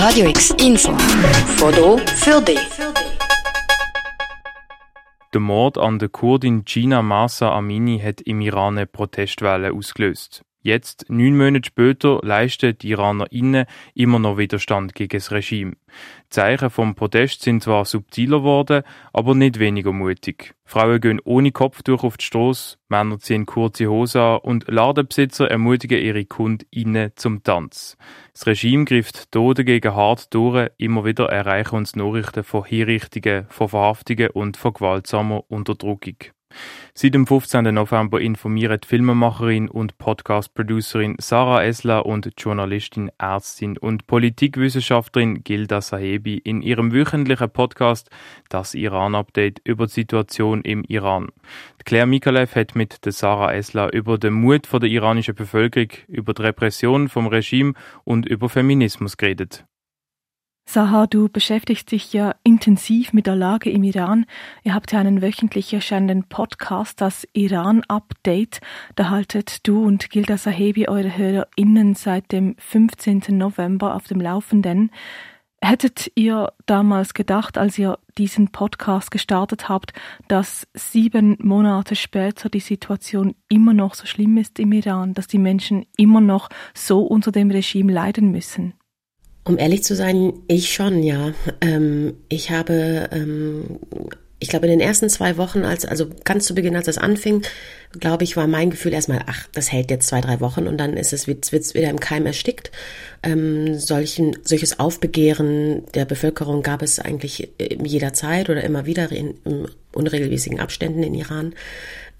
Radio X Info. Foto für dich. Der Mord an der Kurdin Gina Masa Amini hat im Iran eine Protestwelle ausgelöst. Jetzt, neun Monate später, leisten die IranerInnen immer noch Widerstand gegen das Regime. Die Zeichen vom Protest sind zwar subtiler geworden, aber nicht weniger mutig. Frauen gehen ohne Kopftuch auf die Straße, Männer ziehen kurze Hosen an und Ladenbesitzer ermutigen ihre KundInnen zum Tanz. Das Regime greift hier dagegen hart durch, immer wieder erreichen uns Nachrichten von Hinrichtungen, von Verhaftungen und von gewaltsamer Unterdrückung. Seit dem 15. November informieren die Filmemacherin und Podcast-Producerin Sarah Esler und die Journalistin, Ärztin und Politikwissenschaftlerin Gilda Sahebi in ihrem wöchentlichen Podcast Das Iran-Update über die Situation im Iran. Claire Mikalev hat mit der Sarah Esler über den Mut der iranischen Bevölkerung, über die Repression vom Regime und über Feminismus geredet. Saha, du beschäftigst dich ja intensiv mit der Lage im Iran. Ihr habt ja einen wöchentlich erscheinenden Podcast, das Iran-Update. Da haltet du und Gilda Sahebi eure HörerInnen seit dem 15. November auf dem Laufenden. Hättet ihr damals gedacht, als ihr diesen Podcast gestartet habt, dass sieben Monate später die Situation immer noch so schlimm ist im Iran, dass die Menschen immer noch so unter dem Regime leiden müssen? Um ehrlich zu sein, ich schon, ja. Ähm, ich habe, ähm, ich glaube, in den ersten zwei Wochen, als, also ganz zu Beginn, als das anfing, glaube ich, war mein Gefühl erstmal, ach, das hält jetzt zwei, drei Wochen und dann ist es, wird's, wieder im Keim erstickt. Ähm, solchen, solches Aufbegehren der Bevölkerung gab es eigentlich jederzeit oder immer wieder in, in unregelmäßigen Abständen in Iran.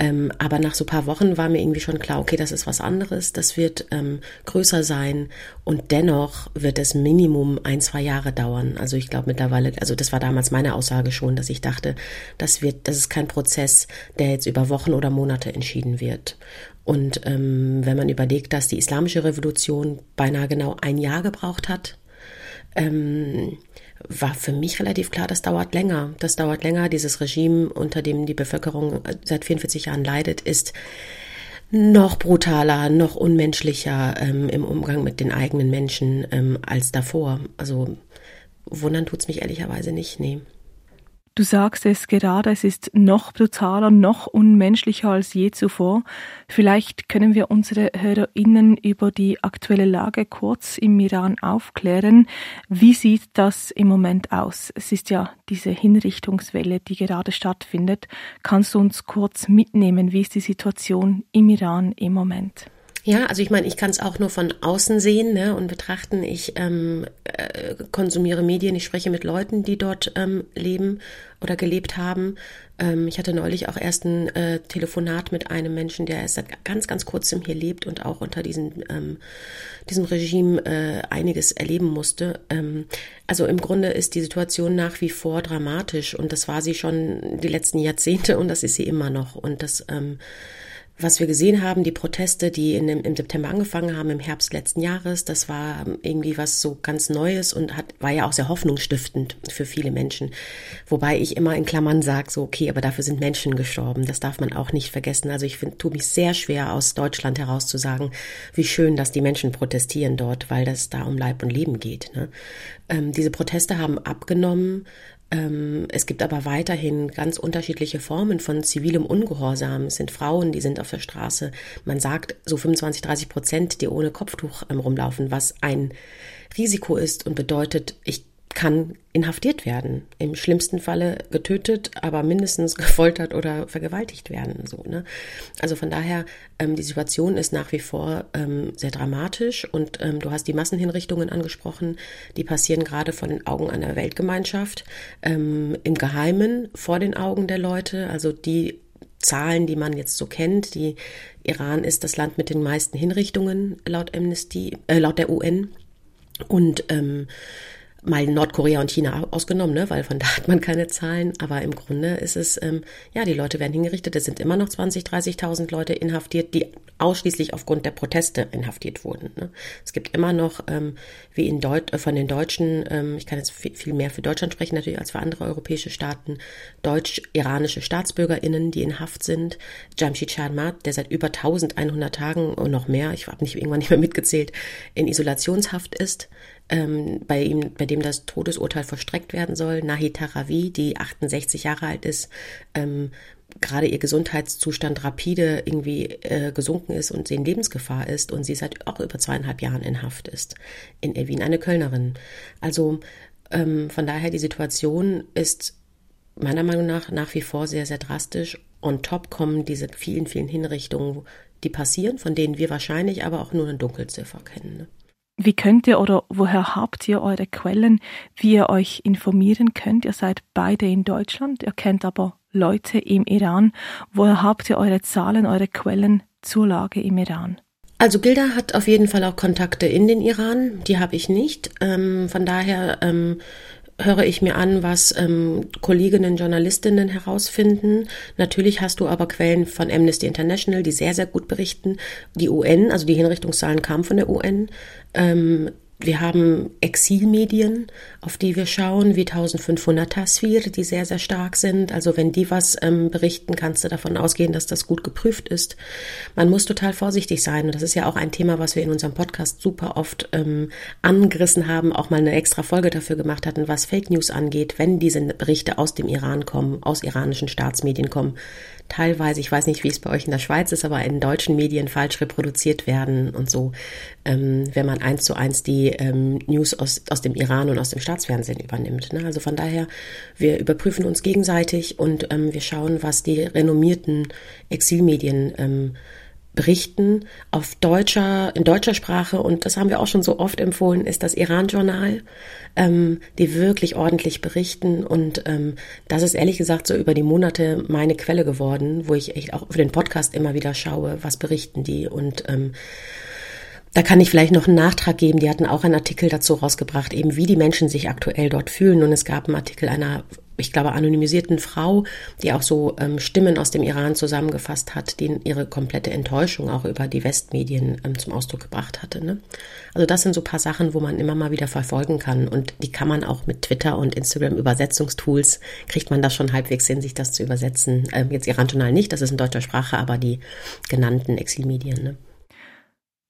Ähm, aber nach so paar Wochen war mir irgendwie schon klar, okay, das ist was anderes, das wird ähm, größer sein und dennoch wird es Minimum ein, zwei Jahre dauern. Also ich glaube mittlerweile, also das war damals meine Aussage schon, dass ich dachte, das wird, das ist kein Prozess, der jetzt über Wochen oder Monate entschieden wird. Und ähm, wenn man überlegt, dass die islamische Revolution beinahe genau ein Jahr gebraucht hat, ähm, war für mich relativ klar, das dauert länger. Das dauert länger. Dieses Regime, unter dem die Bevölkerung seit 44 Jahren leidet, ist noch brutaler, noch unmenschlicher ähm, im Umgang mit den eigenen Menschen ähm, als davor. Also wundern tut's mich ehrlicherweise nicht, nee. Du sagst es gerade, es ist noch brutaler, noch unmenschlicher als je zuvor. Vielleicht können wir unsere HörerInnen über die aktuelle Lage kurz im Iran aufklären. Wie sieht das im Moment aus? Es ist ja diese Hinrichtungswelle, die gerade stattfindet. Kannst du uns kurz mitnehmen? Wie ist die Situation im Iran im Moment? Ja, also ich meine, ich kann es auch nur von außen sehen ne, und betrachten. Ich ähm, äh, konsumiere Medien, ich spreche mit Leuten, die dort ähm, leben oder gelebt haben. Ähm, ich hatte neulich auch erst ein äh, Telefonat mit einem Menschen, der erst seit ganz, ganz kurzem hier lebt und auch unter diesem, ähm, diesem Regime äh, einiges erleben musste. Ähm, also im Grunde ist die Situation nach wie vor dramatisch und das war sie schon die letzten Jahrzehnte und das ist sie immer noch. Und das ähm, was wir gesehen haben, die Proteste, die in dem, im September angefangen haben, im Herbst letzten Jahres, das war irgendwie was so ganz Neues und hat, war ja auch sehr hoffnungsstiftend für viele Menschen. Wobei ich immer in Klammern sage, so, okay, aber dafür sind Menschen gestorben. Das darf man auch nicht vergessen. Also ich finde, tue mich sehr schwer, aus Deutschland heraus zu sagen, wie schön, dass die Menschen protestieren dort, weil das da um Leib und Leben geht. Ne? Ähm, diese Proteste haben abgenommen. Ähm, es gibt aber weiterhin ganz unterschiedliche Formen von zivilem Ungehorsam. Es sind Frauen, die sind auf der Straße. Man sagt so 25, 30 Prozent, die ohne Kopftuch ähm, rumlaufen, was ein Risiko ist und bedeutet, ich kann inhaftiert werden, im schlimmsten Falle getötet, aber mindestens gefoltert oder vergewaltigt werden. So, ne? Also von daher, ähm, die Situation ist nach wie vor ähm, sehr dramatisch und ähm, du hast die Massenhinrichtungen angesprochen, die passieren gerade vor den Augen einer Weltgemeinschaft, ähm, im Geheimen vor den Augen der Leute, also die Zahlen, die man jetzt so kennt. Die Iran ist das Land mit den meisten Hinrichtungen laut Amnesty, äh, laut der UN. Und ähm, mal Nordkorea und China ausgenommen, ne, weil von da hat man keine Zahlen. Aber im Grunde ist es, ähm, ja, die Leute werden hingerichtet. Es sind immer noch 20, 30.000 Leute inhaftiert, die ausschließlich aufgrund der Proteste inhaftiert wurden. Ne. Es gibt immer noch, ähm, wie in Deut äh, von den Deutschen, ähm, ich kann jetzt viel, viel mehr für Deutschland sprechen natürlich als für andere europäische Staaten, deutsch-iranische StaatsbürgerInnen, die in Haft sind. Jamshid Sharmat, der seit über 1100 Tagen und noch mehr, ich habe nicht irgendwann nicht mehr mitgezählt, in Isolationshaft ist ähm, bei ihm, bei dem das Todesurteil verstreckt werden soll. Nahi Tarawi, die 68 Jahre alt ist, ähm, gerade ihr Gesundheitszustand rapide irgendwie äh, gesunken ist und sie in Lebensgefahr ist und sie seit auch über zweieinhalb Jahren in Haft ist in Erwin, eine Kölnerin. Also ähm, von daher die Situation ist meiner Meinung nach nach wie vor sehr, sehr drastisch. On top kommen diese vielen, vielen Hinrichtungen, die passieren, von denen wir wahrscheinlich aber auch nur eine Dunkelziffer kennen. Ne? Wie könnt ihr oder woher habt ihr eure Quellen, wie ihr euch informieren könnt? Ihr seid beide in Deutschland, ihr kennt aber Leute im Iran. Woher habt ihr eure Zahlen, eure Quellen zur Lage im Iran? Also Gilda hat auf jeden Fall auch Kontakte in den Iran, die habe ich nicht. Ähm, von daher ähm, höre ich mir an, was ähm, Kolleginnen, Journalistinnen herausfinden. Natürlich hast du aber Quellen von Amnesty International, die sehr, sehr gut berichten. Die UN, also die Hinrichtungszahlen kamen von der UN. Ähm, wir haben Exilmedien, auf die wir schauen, wie 1500 Tasvir, die sehr, sehr stark sind. Also wenn die was ähm, berichten, kannst du davon ausgehen, dass das gut geprüft ist. Man muss total vorsichtig sein. Und das ist ja auch ein Thema, was wir in unserem Podcast super oft ähm, angerissen haben, auch mal eine extra Folge dafür gemacht hatten, was Fake News angeht, wenn diese Berichte aus dem Iran kommen, aus iranischen Staatsmedien kommen teilweise, ich weiß nicht, wie es bei euch in der Schweiz ist, aber in deutschen Medien falsch reproduziert werden und so, ähm, wenn man eins zu eins die ähm, News aus, aus dem Iran und aus dem Staatsfernsehen übernimmt. Ne? Also von daher, wir überprüfen uns gegenseitig und ähm, wir schauen, was die renommierten Exilmedien ähm, berichten auf deutscher, in deutscher Sprache, und das haben wir auch schon so oft empfohlen, ist das Iran-Journal, ähm, die wirklich ordentlich berichten. Und ähm, das ist ehrlich gesagt so über die Monate meine Quelle geworden, wo ich echt auch für den Podcast immer wieder schaue, was berichten die. Und ähm, da kann ich vielleicht noch einen Nachtrag geben. Die hatten auch einen Artikel dazu rausgebracht, eben wie die Menschen sich aktuell dort fühlen. Und es gab einen Artikel einer ich glaube, anonymisierten Frau, die auch so ähm, Stimmen aus dem Iran zusammengefasst hat, die ihre komplette Enttäuschung auch über die Westmedien ähm, zum Ausdruck gebracht hatte. Ne? Also das sind so paar Sachen, wo man immer mal wieder verfolgen kann und die kann man auch mit Twitter und Instagram Übersetzungstools, kriegt man das schon halbwegs hin, sich das zu übersetzen. Ähm, jetzt Iran-Journal nicht, das ist in deutscher Sprache, aber die genannten Exilmedien. Ne?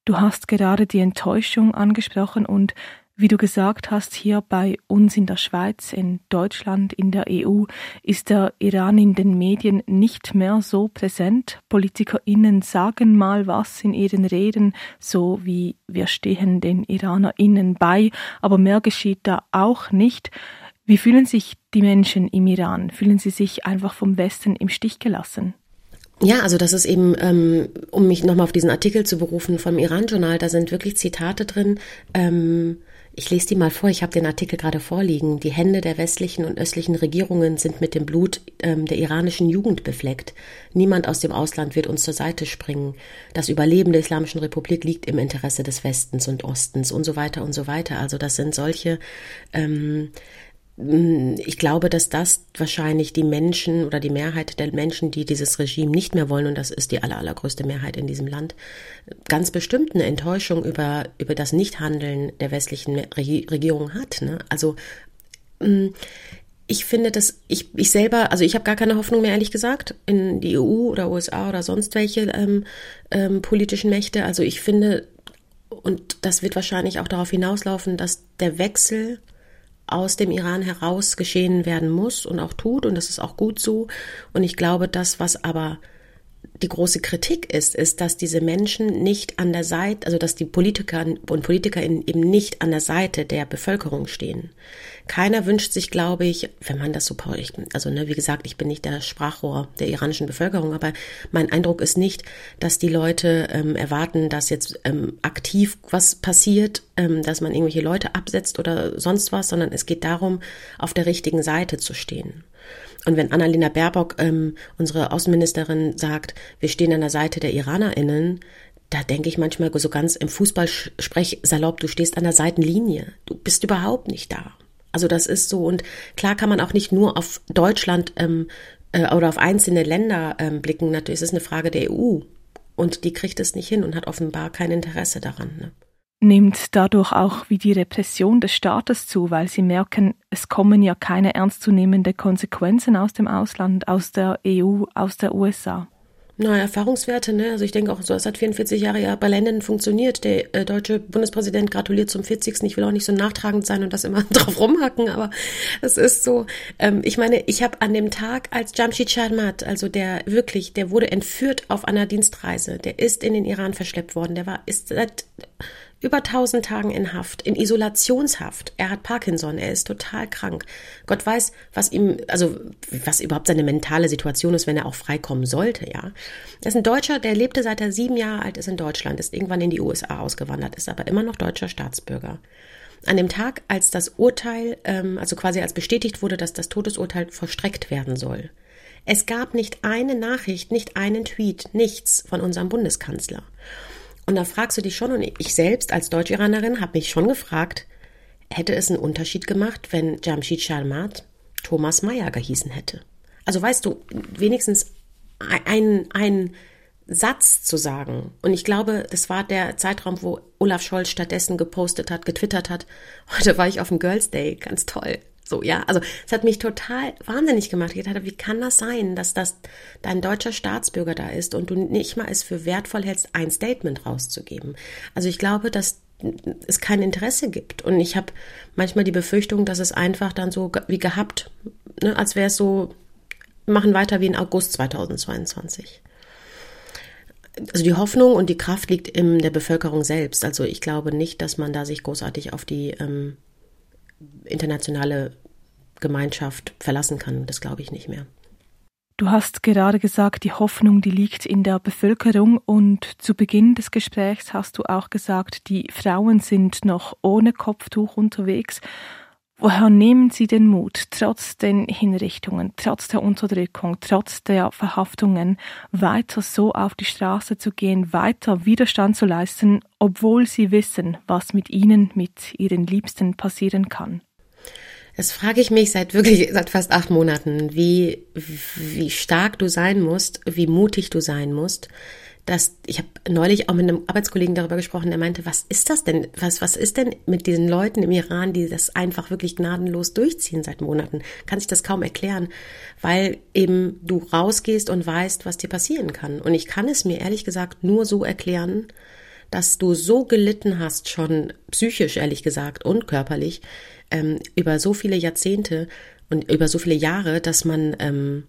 Du hast gerade die Enttäuschung angesprochen und wie du gesagt hast, hier bei uns in der Schweiz, in Deutschland, in der EU ist der Iran in den Medien nicht mehr so präsent. PolitikerInnen sagen mal was in ihren Reden, so wie wir stehen den IranerInnen bei, aber mehr geschieht da auch nicht. Wie fühlen sich die Menschen im Iran? Fühlen sie sich einfach vom Westen im Stich gelassen? Ja, also das ist eben, ähm, um mich nochmal auf diesen Artikel zu berufen vom Iran-Journal, da sind wirklich Zitate drin. Ähm, ich lese die mal vor, ich habe den Artikel gerade vorliegen. Die Hände der westlichen und östlichen Regierungen sind mit dem Blut ähm, der iranischen Jugend befleckt. Niemand aus dem Ausland wird uns zur Seite springen. Das Überleben der Islamischen Republik liegt im Interesse des Westens und Ostens und so weiter und so weiter. Also das sind solche ähm, hm, ich glaube, dass das wahrscheinlich die Menschen oder die Mehrheit der Menschen, die dieses Regime nicht mehr wollen, und das ist die aller, allergrößte Mehrheit in diesem Land, ganz bestimmt eine Enttäuschung über, über das Nichthandeln der westlichen Regierung hat. Ne? Also hm, ich finde, dass ich, ich selber, also ich habe gar keine Hoffnung mehr, ehrlich gesagt, in die EU oder USA oder sonst welche ähm, ähm, politischen Mächte. Also ich finde, und das wird wahrscheinlich auch darauf hinauslaufen, dass der Wechsel aus dem Iran heraus geschehen werden muss und auch tut und das ist auch gut so. Und ich glaube, das, was aber die große Kritik ist, ist, dass diese Menschen nicht an der Seite, also dass die Politiker und Politiker eben nicht an der Seite der Bevölkerung stehen. Keiner wünscht sich, glaube ich, wenn man das so, also ne, wie gesagt, ich bin nicht der Sprachrohr der iranischen Bevölkerung, aber mein Eindruck ist nicht, dass die Leute ähm, erwarten, dass jetzt ähm, aktiv was passiert, ähm, dass man irgendwelche Leute absetzt oder sonst was, sondern es geht darum, auf der richtigen Seite zu stehen. Und wenn Annalena Baerbock, ähm, unsere Außenministerin, sagt, wir stehen an der Seite der IranerInnen, da denke ich manchmal so ganz im Fußballsprech salopp, du stehst an der Seitenlinie. Du bist überhaupt nicht da. Also das ist so. Und klar kann man auch nicht nur auf Deutschland ähm, äh, oder auf einzelne Länder ähm, blicken. Natürlich ist es eine Frage der EU. Und die kriegt es nicht hin und hat offenbar kein Interesse daran. Ne? Nimmt dadurch auch wie die Repression des Staates zu, weil sie merken, es kommen ja keine ernstzunehmende Konsequenzen aus dem Ausland, aus der EU, aus der USA. Neue Erfahrungswerte, ne? Also ich denke auch, so, es hat 44 Jahre ja bei Ländern funktioniert. Der äh, deutsche Bundespräsident gratuliert zum 40. Ich will auch nicht so nachtragend sein und das immer drauf rumhacken, aber es ist so. Ähm, ich meine, ich habe an dem Tag, als Jamshid Sharmat, also der wirklich, der wurde entführt auf einer Dienstreise, der ist in den Iran verschleppt worden, der war, ist seit über 1000 Tagen in Haft, in Isolationshaft. Er hat Parkinson, er ist total krank. Gott weiß, was ihm, also was überhaupt seine mentale Situation ist, wenn er auch freikommen sollte, ja. Er ist ein Deutscher, der lebte seit er sieben Jahre alt ist in Deutschland, ist irgendwann in die USA ausgewandert, ist aber immer noch deutscher Staatsbürger. An dem Tag, als das Urteil, ähm, also quasi als bestätigt wurde, dass das Todesurteil vollstreckt werden soll, es gab nicht eine Nachricht, nicht einen Tweet, nichts von unserem Bundeskanzler. Und da fragst du dich schon, und ich selbst als Deutsch-Iranerin habe mich schon gefragt, hätte es einen Unterschied gemacht, wenn Jamshid Sharmat Thomas Mayer gehießen hätte? Also weißt du, wenigstens ein, ein Satz zu sagen. Und ich glaube, das war der Zeitraum, wo Olaf Scholz stattdessen gepostet hat, getwittert hat. Heute war ich auf dem Girls Day, ganz toll. So, ja, also es hat mich total wahnsinnig gemacht. Ich dachte, wie kann das sein, dass das dein deutscher Staatsbürger da ist und du nicht mal es für wertvoll hältst, ein Statement rauszugeben? Also ich glaube, dass es kein Interesse gibt. Und ich habe manchmal die Befürchtung, dass es einfach dann so wie gehabt, ne, als wäre es so, machen weiter wie in August 2022. Also die Hoffnung und die Kraft liegt in der Bevölkerung selbst. Also ich glaube nicht, dass man da sich großartig auf die ähm, internationale Gemeinschaft verlassen kann. Das glaube ich nicht mehr. Du hast gerade gesagt, die Hoffnung, die liegt in der Bevölkerung und zu Beginn des Gesprächs hast du auch gesagt, die Frauen sind noch ohne Kopftuch unterwegs. Woher nehmen Sie den Mut, trotz den Hinrichtungen, trotz der Unterdrückung, trotz der Verhaftungen, weiter so auf die Straße zu gehen, weiter Widerstand zu leisten, obwohl Sie wissen, was mit Ihnen, mit Ihren Liebsten passieren kann? Das frage ich mich seit wirklich, seit fast acht Monaten, wie, wie stark du sein musst, wie mutig du sein musst, dass ich habe neulich auch mit einem Arbeitskollegen darüber gesprochen, der meinte, was ist das denn? Was, was ist denn mit diesen Leuten im Iran, die das einfach wirklich gnadenlos durchziehen seit Monaten? Kann sich das kaum erklären, weil eben du rausgehst und weißt, was dir passieren kann. Und ich kann es mir ehrlich gesagt nur so erklären, dass du so gelitten hast, schon psychisch ehrlich gesagt und körperlich, ähm, über so viele Jahrzehnte und über so viele Jahre, dass man ähm,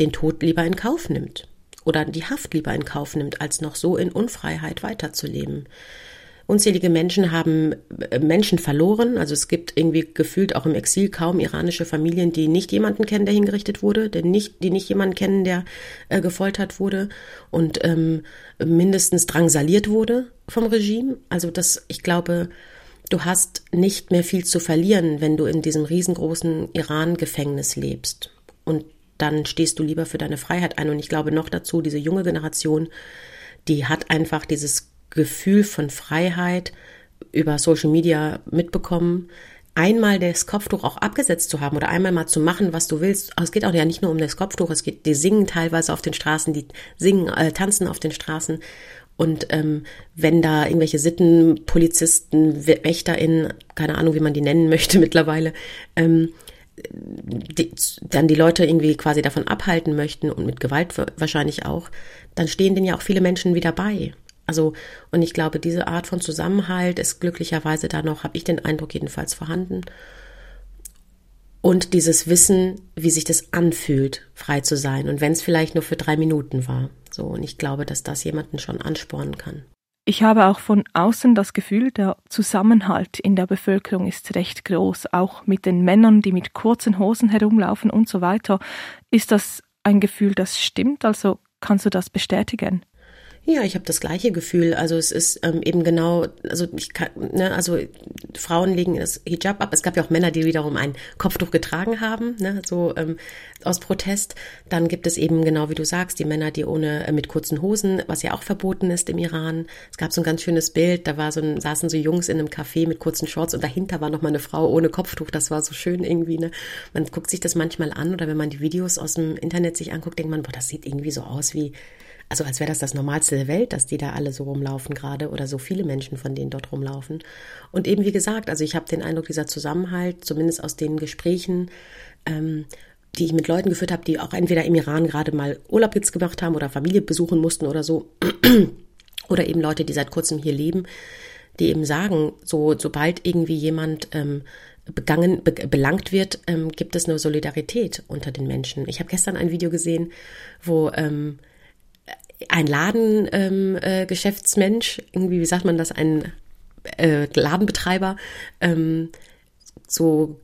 den Tod lieber in Kauf nimmt oder die Haft lieber in Kauf nimmt, als noch so in Unfreiheit weiterzuleben. Unzählige Menschen haben äh, Menschen verloren. Also es gibt irgendwie gefühlt auch im Exil kaum iranische Familien, die nicht jemanden kennen, der hingerichtet wurde, denn nicht, die nicht jemanden kennen, der äh, gefoltert wurde und ähm, mindestens drangsaliert wurde vom Regime. Also das, ich glaube, du hast nicht mehr viel zu verlieren, wenn du in diesem riesengroßen Iran-Gefängnis lebst. Und dann stehst du lieber für deine Freiheit ein. Und ich glaube noch dazu, diese junge Generation, die hat einfach dieses Gefühl von Freiheit über Social Media mitbekommen, einmal das Kopftuch auch abgesetzt zu haben oder einmal mal zu machen, was du willst. es geht auch ja nicht nur um das Kopftuch, es geht, die singen teilweise auf den Straßen, die singen, äh, tanzen auf den Straßen. Und ähm, wenn da irgendwelche Sitten, Polizisten, WächterInnen, keine Ahnung, wie man die nennen möchte mittlerweile, ähm, die, dann die Leute irgendwie quasi davon abhalten möchten und mit Gewalt wahrscheinlich auch, dann stehen denen ja auch viele Menschen wieder bei. Also, und ich glaube, diese Art von Zusammenhalt ist glücklicherweise da noch, habe ich den Eindruck jedenfalls vorhanden. Und dieses Wissen, wie sich das anfühlt, frei zu sein. Und wenn es vielleicht nur für drei Minuten war. So, und ich glaube, dass das jemanden schon anspornen kann. Ich habe auch von außen das Gefühl, der Zusammenhalt in der Bevölkerung ist recht groß, auch mit den Männern, die mit kurzen Hosen herumlaufen und so weiter. Ist das ein Gefühl, das stimmt? Also kannst du das bestätigen? Ja, ich habe das gleiche Gefühl. Also es ist ähm, eben genau, also ich kann, ne, also Frauen legen das Hijab ab. Es gab ja auch Männer, die wiederum ein Kopftuch getragen haben, ne, so ähm, aus Protest. Dann gibt es eben genau wie du sagst, die Männer, die ohne äh, mit kurzen Hosen, was ja auch verboten ist im Iran. Es gab so ein ganz schönes Bild. Da war so ein, saßen so Jungs in einem Café mit kurzen Shorts und dahinter war noch mal eine Frau ohne Kopftuch. Das war so schön irgendwie. Ne, man guckt sich das manchmal an oder wenn man die Videos aus dem Internet sich anguckt, denkt man, boah, das sieht irgendwie so aus wie also als wäre das das Normalste der Welt, dass die da alle so rumlaufen gerade oder so viele Menschen von denen dort rumlaufen. Und eben wie gesagt, also ich habe den Eindruck, dieser Zusammenhalt, zumindest aus den Gesprächen, ähm, die ich mit Leuten geführt habe, die auch entweder im Iran gerade mal Urlaub jetzt gemacht haben oder Familie besuchen mussten oder so. oder eben Leute, die seit kurzem hier leben, die eben sagen, so sobald irgendwie jemand ähm, begangen, be belangt wird, ähm, gibt es eine Solidarität unter den Menschen. Ich habe gestern ein Video gesehen, wo ähm, ein Ladengeschäftsmensch, ähm, äh, irgendwie, wie sagt man das, ein äh, Ladenbetreiber, ähm, so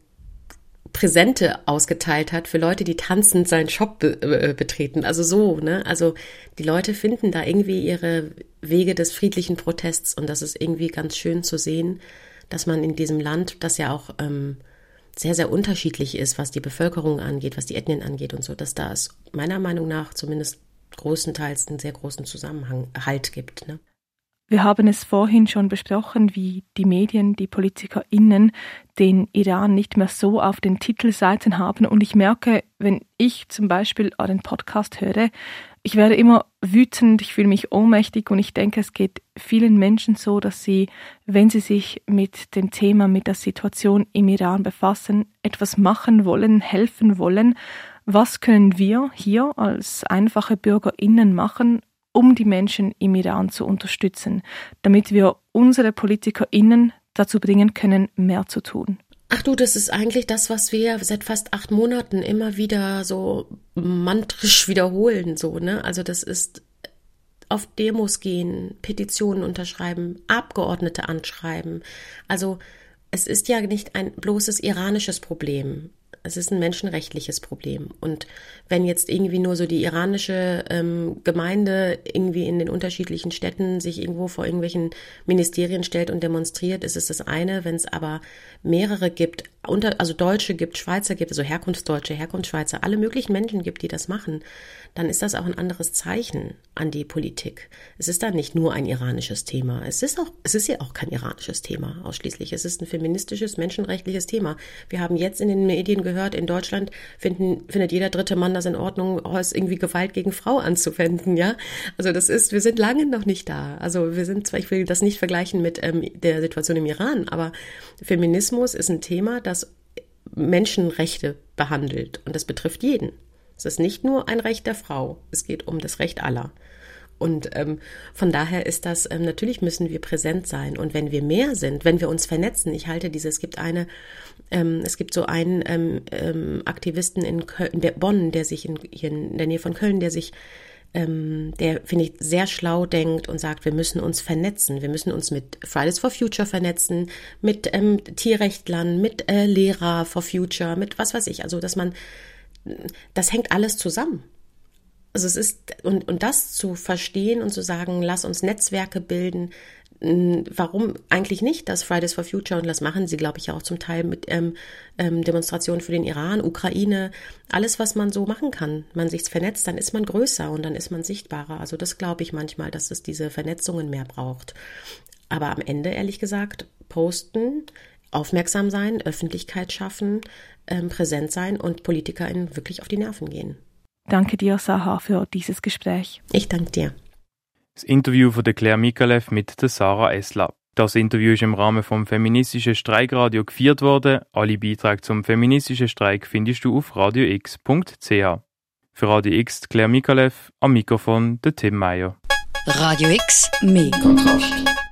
Präsente ausgeteilt hat für Leute, die tanzend seinen Shop be äh, betreten. Also so, ne? Also die Leute finden da irgendwie ihre Wege des friedlichen Protests und das ist irgendwie ganz schön zu sehen, dass man in diesem Land, das ja auch ähm, sehr, sehr unterschiedlich ist, was die Bevölkerung angeht, was die Ethnien angeht und so, dass da es meiner Meinung nach zumindest großenteils einen sehr großen Zusammenhang halt gibt. Ne? Wir haben es vorhin schon besprochen, wie die Medien, die PolitikerInnen den Iran nicht mehr so auf den Titelseiten haben. Und ich merke, wenn ich zum Beispiel einen Podcast höre, ich werde immer wütend, ich fühle mich ohnmächtig und ich denke, es geht vielen Menschen so, dass sie, wenn sie sich mit dem Thema, mit der Situation im Iran befassen, etwas machen wollen, helfen wollen. Was können wir hier als einfache BürgerInnen machen, um die Menschen im Iran zu unterstützen, damit wir unsere PolitikerInnen dazu bringen können, mehr zu tun. Ach du, das ist eigentlich das, was wir seit fast acht Monaten immer wieder so mantrisch wiederholen, so, ne? Also das ist auf Demos gehen, Petitionen unterschreiben, Abgeordnete anschreiben. Also es ist ja nicht ein bloßes iranisches Problem. Es ist ein menschenrechtliches Problem. Und wenn jetzt irgendwie nur so die iranische ähm, Gemeinde irgendwie in den unterschiedlichen Städten sich irgendwo vor irgendwelchen Ministerien stellt und demonstriert, ist es das eine. Wenn es aber mehrere gibt, unter, also Deutsche gibt, Schweizer gibt, also Herkunftsdeutsche, Herkunftsschweizer, alle möglichen Menschen gibt, die das machen, dann ist das auch ein anderes Zeichen an die Politik. Es ist dann nicht nur ein iranisches Thema. Es ist auch, es ist ja auch kein iranisches Thema ausschließlich. Es ist ein feministisches, menschenrechtliches Thema. Wir haben jetzt in den Medien gehört, in Deutschland finden, findet jeder dritte Mann das in Ordnung, irgendwie Gewalt gegen Frau anzuwenden, ja. Also das ist, wir sind lange noch nicht da. Also wir sind zwar, ich will das nicht vergleichen mit ähm, der Situation im Iran, aber Feminismus ist ein Thema, das Menschenrechte behandelt und das betrifft jeden. Es ist nicht nur ein Recht der Frau, es geht um das Recht aller. Und ähm, von daher ist das, ähm, natürlich müssen wir präsent sein. Und wenn wir mehr sind, wenn wir uns vernetzen, ich halte diese, es gibt eine, ähm, es gibt so einen ähm, ähm, Aktivisten in, Köln, der Bonn, der sich in, hier in der Nähe von Köln, der sich ähm, der, finde ich, sehr schlau denkt und sagt, wir müssen uns vernetzen. Wir müssen uns mit Fridays for Future vernetzen, mit ähm, Tierrechtlern, mit äh, Lehrer for Future, mit was weiß ich. Also, dass man das hängt alles zusammen. Also es ist, und, und das zu verstehen und zu sagen, lass uns Netzwerke bilden, warum eigentlich nicht das Fridays for Future und das machen sie, glaube ich, ja auch zum Teil mit ähm, ähm, Demonstrationen für den Iran, Ukraine, alles, was man so machen kann. Man sich vernetzt, dann ist man größer und dann ist man sichtbarer. Also das glaube ich manchmal, dass es diese Vernetzungen mehr braucht. Aber am Ende, ehrlich gesagt, posten, aufmerksam sein, Öffentlichkeit schaffen, ähm, präsent sein und PolitikerInnen wirklich auf die Nerven gehen. Danke dir, Saha, für dieses Gespräch. Ich danke dir. Das Interview von der Claire Mikalev mit der Sarah Esler. Das Interview ist im Rahmen vom feministischen Streikradio geführt worden. Alle Beiträge zum feministischen Streik findest du auf radiox.ch. Für Radio X Claire Mikalev, am Mikrofon der Tim Meyer. Radio X, mehr Kontrast.